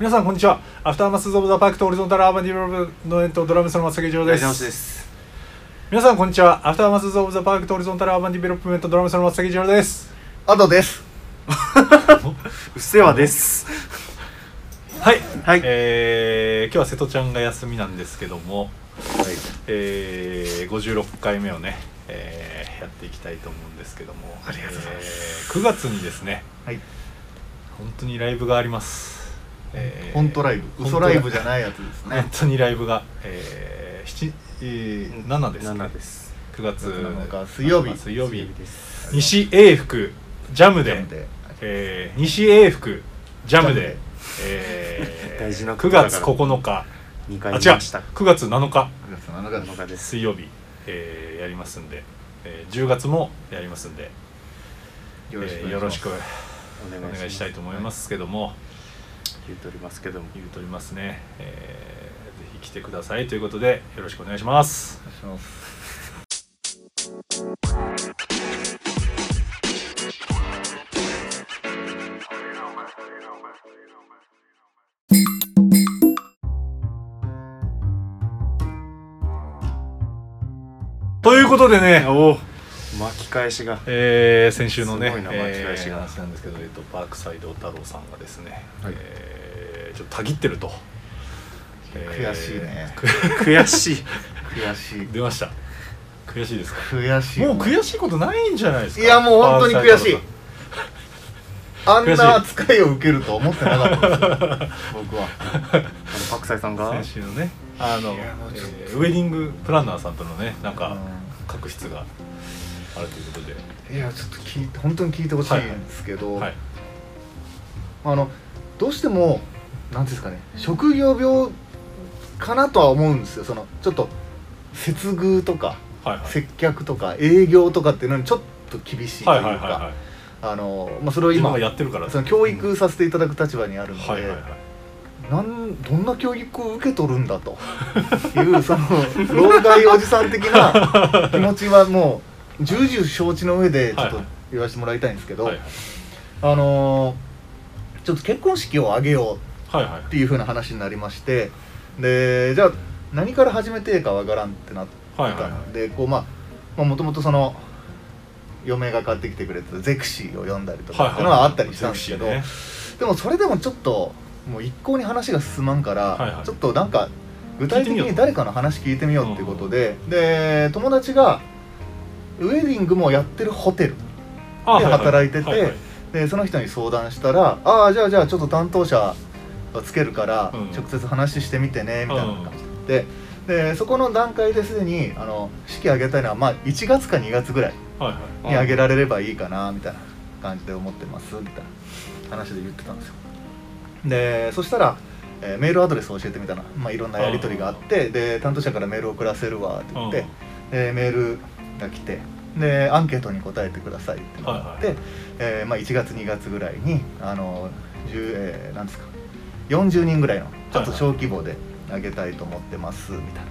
皆さんこんにちは。アフターマスズ・オブ・ザ・パークとオリゾンタル・アーバン・ディベロップメントドラムスの松崎城です。です。皆さんこんにちは。アフターマスズ・オブ・ザ・パークとオリゾンタル・アーバン・ディベロップメントドラムスの松崎城です。アドです。うっせわです。はい、はい。えー、今日は瀬戸ちゃんが休みなんですけども、えー、56回目をね、えー、やっていきたいと思うんですけどもありがとうございます。えー9月にですねはい。本当にライブがあります、えー本当ライブ、嘘ライブじゃないやつですね。本。当にライブが、えー、7、えー、7です。ね7です。9月。7日水曜日。水曜日。です。西英福ジャムで。ジャムで。えー西英福ジャムで。ジャムで。えー 大事なこ9とだから。月9日。2あ違う回見ました。9月7日9月7日。です。7日です。水曜日、えーやりますんで、えー10月もやりますんで。よろしくえーよろしくおおお願いします。願いしたいと思いますけども、言うとりますけども。言うとりますね、えーぜひ来てくださいということでよろしくお願いします。願いします。ということでねおお巻き返しが。えー先週のねすごいな巻き返しが。えー話なんですけど、えー、とパークサイド太郎さんがですね、はい。えーちょっとたぎってると、悔しいね。く悔しい。悔しい。出ました。悔しいですか？悔しい。もう悔しいことないんじゃないですか？いやもう本当に悔しい。あんな扱いを受けると思ってなかったですよ。僕は。あの白菜さんが？先週のねあの、えーウェディングプランナーさんとのねなんかう確執があるということで、んいやちょっと聞いて本当に聞いてほしいんですけど、はい、あのどうしてもなんていうんですかね職業病かなとは思うんですよ。そのちょっと接遇とか。はいはい。接客とか営業とかっていうのにちょっと厳しいというか、それを今やってるから。その教育させていただく立場にあるので、はいはいはい。なんどんな教育を受け取るんだと。いうその老害おじさん的な 気持ちはもう重々承知の上でちょっと言わせてもらいたいんですけど、はいはい。あのちょっと結婚式を挙げようっていう風な話になりましてでじゃあ何から始めていいかわからんってなったはいはいはい。のでこうまあもともとその嫁が買ってきてくれたゼクシーを読んだりとかっていうのはあったりしたんですけど、でもそれでもちょっともう一向に話が進まんから、ちょっとなんか具体的に誰かの話聞いてみようっていうことで、で友達がウェディングもやってるホテルで働いててでその人に相談したら「ああじゃあじゃあちょっと担当者をつけるからうん。直接話してみてね」みたいな感じで。でそこの段階ですでにあの式挙げたいのはまあ1月か2月ぐらいに挙げられればいいかなみたいな感じで思ってますみたいな話で言ってたんですよ。でそしたら、えーメールアドレスを教えてみたら、まあ、いろんなやり取りがあってで担当者からメールを送らせるわって言ってでメールが来てでアンケートに答えてくださいってなって、はいえーまあ、1月2月ぐらいにあの10、えーなんですか40人ぐらいのちょっと小規模であげたいと思ってますみたいな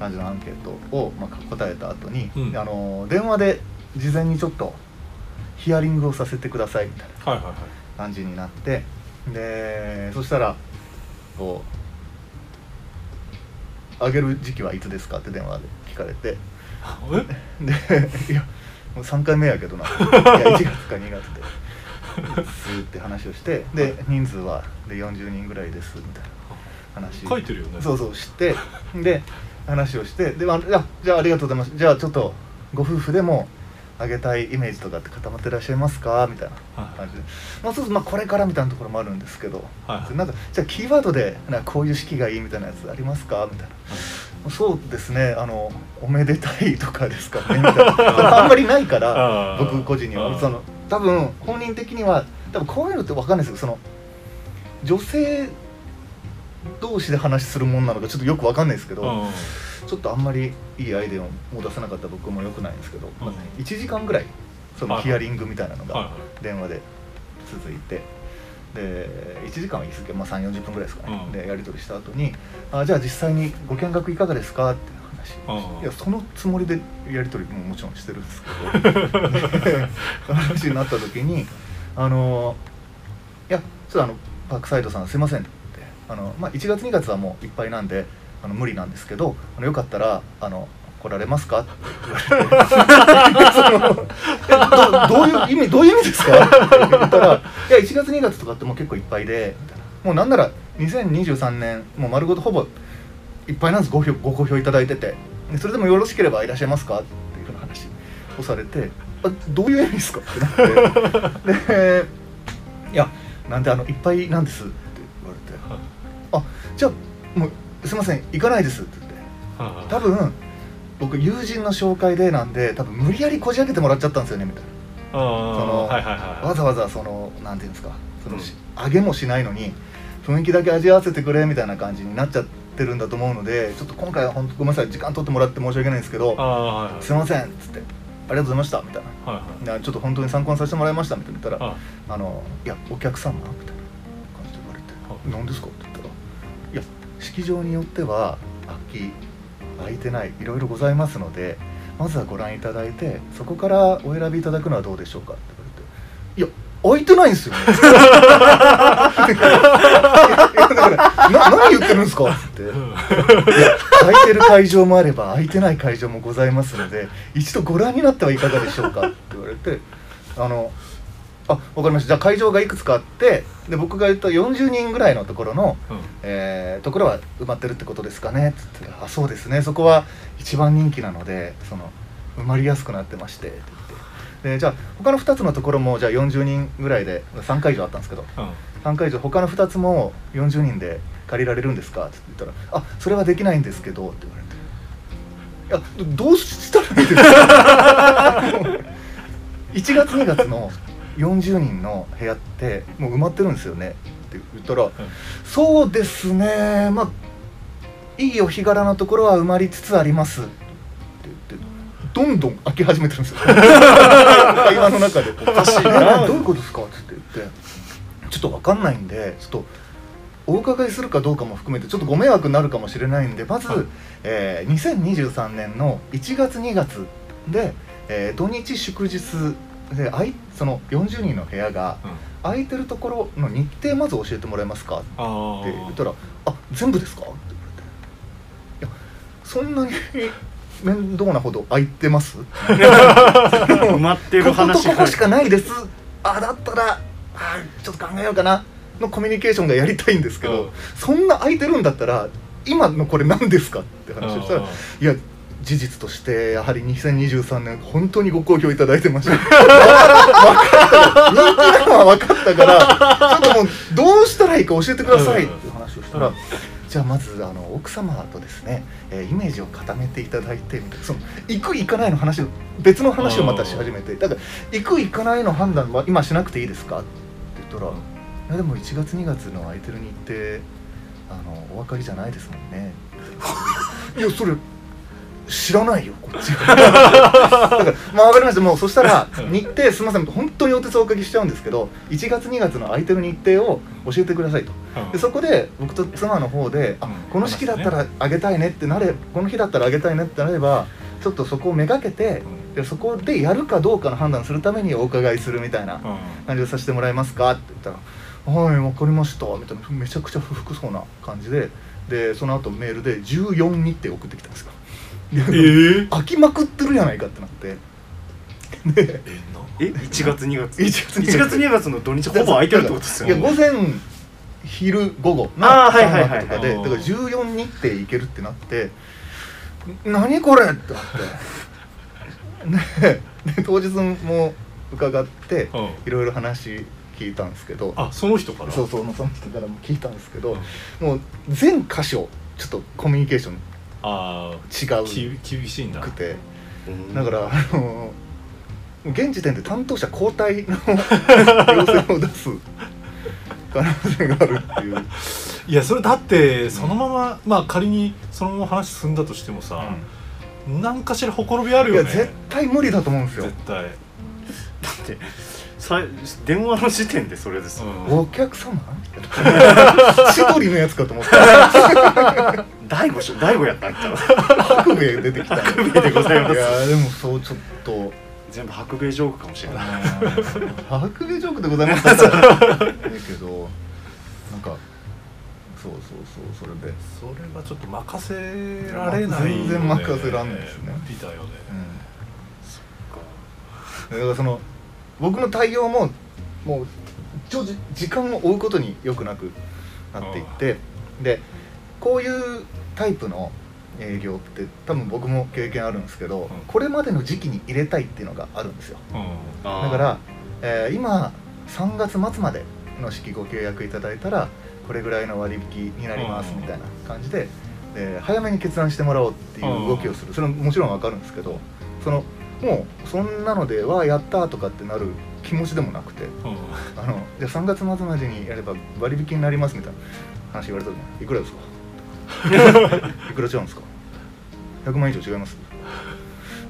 感じのアンケートを、まあ、答えた後に、うん。あの電話で事前にちょっとヒアリングをさせてくださいみたいな感じになってでそしたらこう「あげる時期はいつですか?」って電話で聞かれて。え？でいやもう3回目やけどな。いや1月か2月で「す」って話をしてで人数はで40人ぐらいですみたいな話。書いてるよね。そうそうしてで話をしてで、まあ、じゃあありがとうございます。じゃあちょっとご夫婦でもあげたいイメージとかって固まってらっしゃいますか？みたいなはい。感じで、まあ、そうするとまあこれからみたいなところもあるんですけど、はい。なんかじゃあキーワードでなこういう式がいいみたいなやつありますか？みたいな、そうですねあのおめでたいとかですかねみたいな。あんまりないから僕個人には。その多分本人的には多分こういうのって分かんないですけどその女性同士で話するもんなのかちょっとよく分かんないですけど、うんちょっとあんまりいいアイデアを出せなかった僕もよくないんですけど、まあ1時間ぐらいそのはいヒアリングみたいなのが電話で続いてで1時間は言い過ぎまあ3 4 0分ぐらいですかね、うん。でやり取りした後にあじゃあ実際にご見学いかがですか?」って話うんいやそのつもりでやり取りももちろんしてるんですけどで 話になった時に「あのいやちょっとあのパークサイドさんすいません」ってあの、まあ、1月2月はもういっぱいなんであの無理なんですけどあのよかったらあの来られますか?」って言われて どどういう意味どういう意味ですか?」って言ったら「いや1月2月とかってもう結構いっぱいで」みたいなもうなんなら2023年もう丸ごとほぼいっぱいなんです。ご票ご好評いただいてて。でそれでもよろしければいらっしゃいますか？っていうふうな話をされて「あどういう意味ですか?」ってなって。で「いやなんであのいっぱいなんです」って言われて「あじゃあもうすいません行かないです」って言って。多分僕友人の紹介でなんで多分無理やりこじ開けてもらっちゃったんですよねみたいな。そのはいはいはい。わざわざそのなんていうんですか？その、うん。揚げもしないのに雰囲気だけ味わわせてくれみたいな感じになっちゃってるんだと思うのでちょっと今回は本当ごめんなさい時間取ってもらって申し訳ないんですけどはいはい。すいませんっつってありがとうございましたみたいな。はいはい。ちょっと本当に参考にさせてもらいましたみたいな。言ったらああのいやお客様みたいな感じで言われて「何ですか?」って言ったら「いや式場によっては空き空いてないいろいろございますのでまずはご覧いただいてそこからお選びいただくのはどうでしょうか?」って言われて「いや空いてないんですよ。ね」だからな何言ってるんですか?」って。空いてる会場もあれば空いてない会場もございますので一度ご覧になってはいかがでしょうかって言われてあのあ分かりました。じゃあ会場がいくつかあってで僕が言った40人ぐらいのところの、うん。えーところは埋まってるってことですかねって言って「あそうですね。そこは一番人気なのでその埋まりやすくなってまして」って言ってでじゃあ他の2つのところもじゃあ40人ぐらいで3会場あったんですけど。うん。3会場他の2つも40人で借りられるんですか?」って言ったら「あそれはできないんですけど」って言われて「いやどうしたらいいですか? 」1月2月の40人の部屋ってもう埋まってるんですよね。って言ったら「そうですね。まあいいお日柄のところは埋まりつつあります」どんどん開き始めてるんですよ。会話の中で「おかしいなどういうことですか?」って言って「ちょっと分かんないんでちょっとお伺いするかどうかも含めてちょっとご迷惑になるかもしれないんでまず、はい。えー2023年の1月2月で、えー土日祝日であいその40人の部屋がうん。空いてるところの日程まず教えてもらえますか?」って言ったら「あ全部ですか?」って言われて「いやそんなに面倒なほど空いてます? 」埋まってるここと話ここしかないです。あだったらあちょっと考えようかな。のコミュニケーションがやりたいんですけど、うん。そんな空いてるんだったら今のこれ何ですかって話をしたらうんいや事実としてやはり2023年本当にご好評いただいてました。分かった人気なのは分かったからちょっともうどうしたらいいか教えてくださいっていう話をしたら、うんじゃあまずあの奥様とですね、えーイメージを固めていただいてみたいなその行く行かないの話を別の話をまたし始めてだから行く行かないの判断は今しなくていいですか？って言ったら「いやでも1月2月の空いてる日程あのお分かりじゃないですもんね」いやそれ知らないよこっち。が だからまあ分かりました。もうそしたらうん。日程すみません。本当にお手数おかけしちゃうんですけど1月2月の空いてる日程を教えてくださいと。うん。でそこで僕と妻の方で、あうん。この式だったらあげたいねってなれこの日だったらあげたいねってなればちょっとそこをめがけてでそこでやるかどうかの判断するためにお伺いするみたいなうん。感じでさせてもらえますかって言ったら「はい分かりました」みたいなめちゃくちゃ不服そうな感じででその後メールで14日程送ってきたんですよ。でえー、飽きまくってるやないかってなって。でえな？え1月2月？1月1月。2月の土日ほぼ空いてるってことですよいや午前昼午後あーはいはいはいとかではいだから14日程いけるってなって何これってなって。でで当日も伺ってうん。いろいろ話聞いたんですけど。あその人から？そうそうその人からも聞いたんですけどうん。もう全箇所ちょっとコミュニケーションああ違う。き厳しいんだ。くて。うん。だからあの現時点で担当者交代の 要請を出す可能性があるっていう。いやそれだってそのまま、まあ仮にそのまま話進んだとしてもさ、何かしらほころびあるよね。いや絶対無理だと思うんですよ。絶対、だってさ電話の時点でそれですよ、うん。お客様？千鳥のやつかと思った大悟し大悟やったんちゃう？白米出てきた白米でございます。やでもそうちょっと。全部白米ジョークかもしれない。白米ジョークでございますだけどなんかそうそうそうそれで、それはちょっと任せられないよね。全然任せらんないですね。無理だよね、うん、だからその僕の対応ももうちょじ時間を追うことによくなくなっていってでこういうタイプの営業って多分僕も経験あるんですけど、ん。これまでの時期に入れたいっていうのがあるんですよ。うん。だから、えー今3月末までの式ご契約いただいたらこれぐらいの割引になりますうん。みたいな感じで、で早めに決断してもらおうっていう動きをする。それはもちろんわかるんですけどそのもうそんなのではやったとかってなる気持ちでもなくてうん。あのじゃあ3月末までにやれば割引になりますみたいな話言われた時にいくらですか？いくら違うんですか？100万以上違います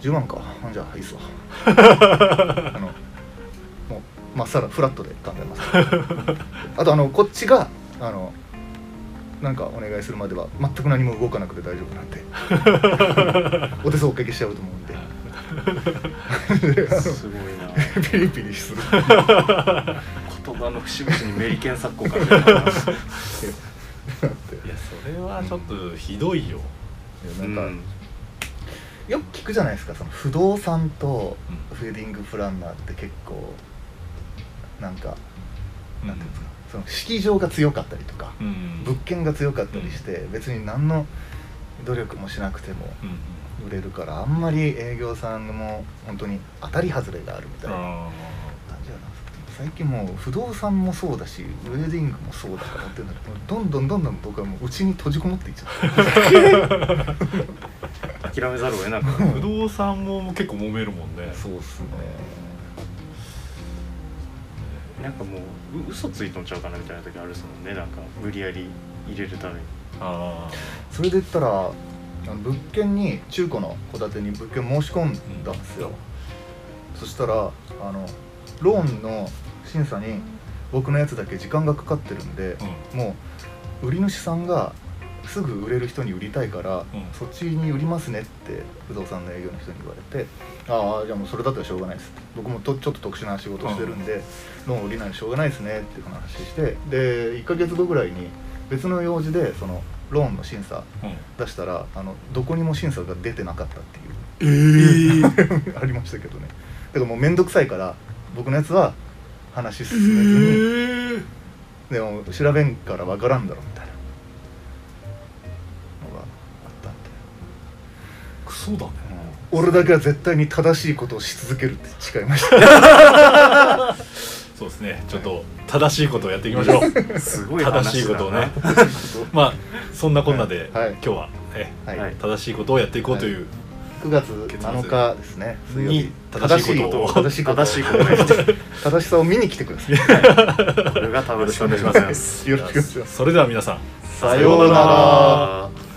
？10万か。あじゃあいいっすわ。あのもうまっさらフラットで考えます。あとあのこっちがあのなんかお願いするまでは全く何も動かなくて大丈夫なんで。お手数おかけしちゃうと思うんで。すごいな。ピリピリする。言葉の節々にメリケン作家かみたいないやそれはちょっとひどいよ、なんか、うん。よく聞くじゃないですかその不動産とうん。ウェディングプランナーって結構なんかなんていうんですかその式場が強かったりとかうん。物件が強かったりして別に何の努力もしなくてもうん売れるからあんまり営業さんも本当に当たり外れがあるみたいな最近もう不動産もそうだしウェディングもそうだからっていうどんどんどんどん僕はもううちに閉じこもっていっちゃって 諦めざるを得なく 不動産も結構揉めるもんね。そうっすね。るなんかもうう嘘ついとんちゃうかなみたいな時あるっすもんね。なんか無理やり入れるために。あそれで言ったら物件に中古の戸建てに物件申し込んだんですよ、そしたらあのローンの審査に僕のやつだけ時間がかかってるんであ、うん。もう売り主さんがすぐ売れる人に売りたいから、うん。そっちに売りますねって不動産の営業の人に言われてああじゃあもうそれだったらしょうがないです。って僕もとちょっと特殊な仕事してるんで、ローン売りないのしょうがないですねっていう話してで1ヶ月後ぐらいに別の用事でそのローンの審査うん。出したらあのどこにも審査が出てなかったっていうええ ありましたけどね。だからもう面倒くさいから僕のやつは話進めずに、でも調べんから分からんだろみたいな。のがあったんで、クソだね。俺だけは絶対に正しいことをし続けるって誓いました。そうですね。ちょっと正しいことをやっていきましょう。すごい正しいことをね。まあそんなこんなで、はい。今日は、ね、はい、はい。正しいことをやっていこうという、9月7日ですね。水曜日。に正しいことを。正しいことを。正しさを見に来てください。これがよろしくお願いします。よろしくお願いします。それでは皆さん。さようなら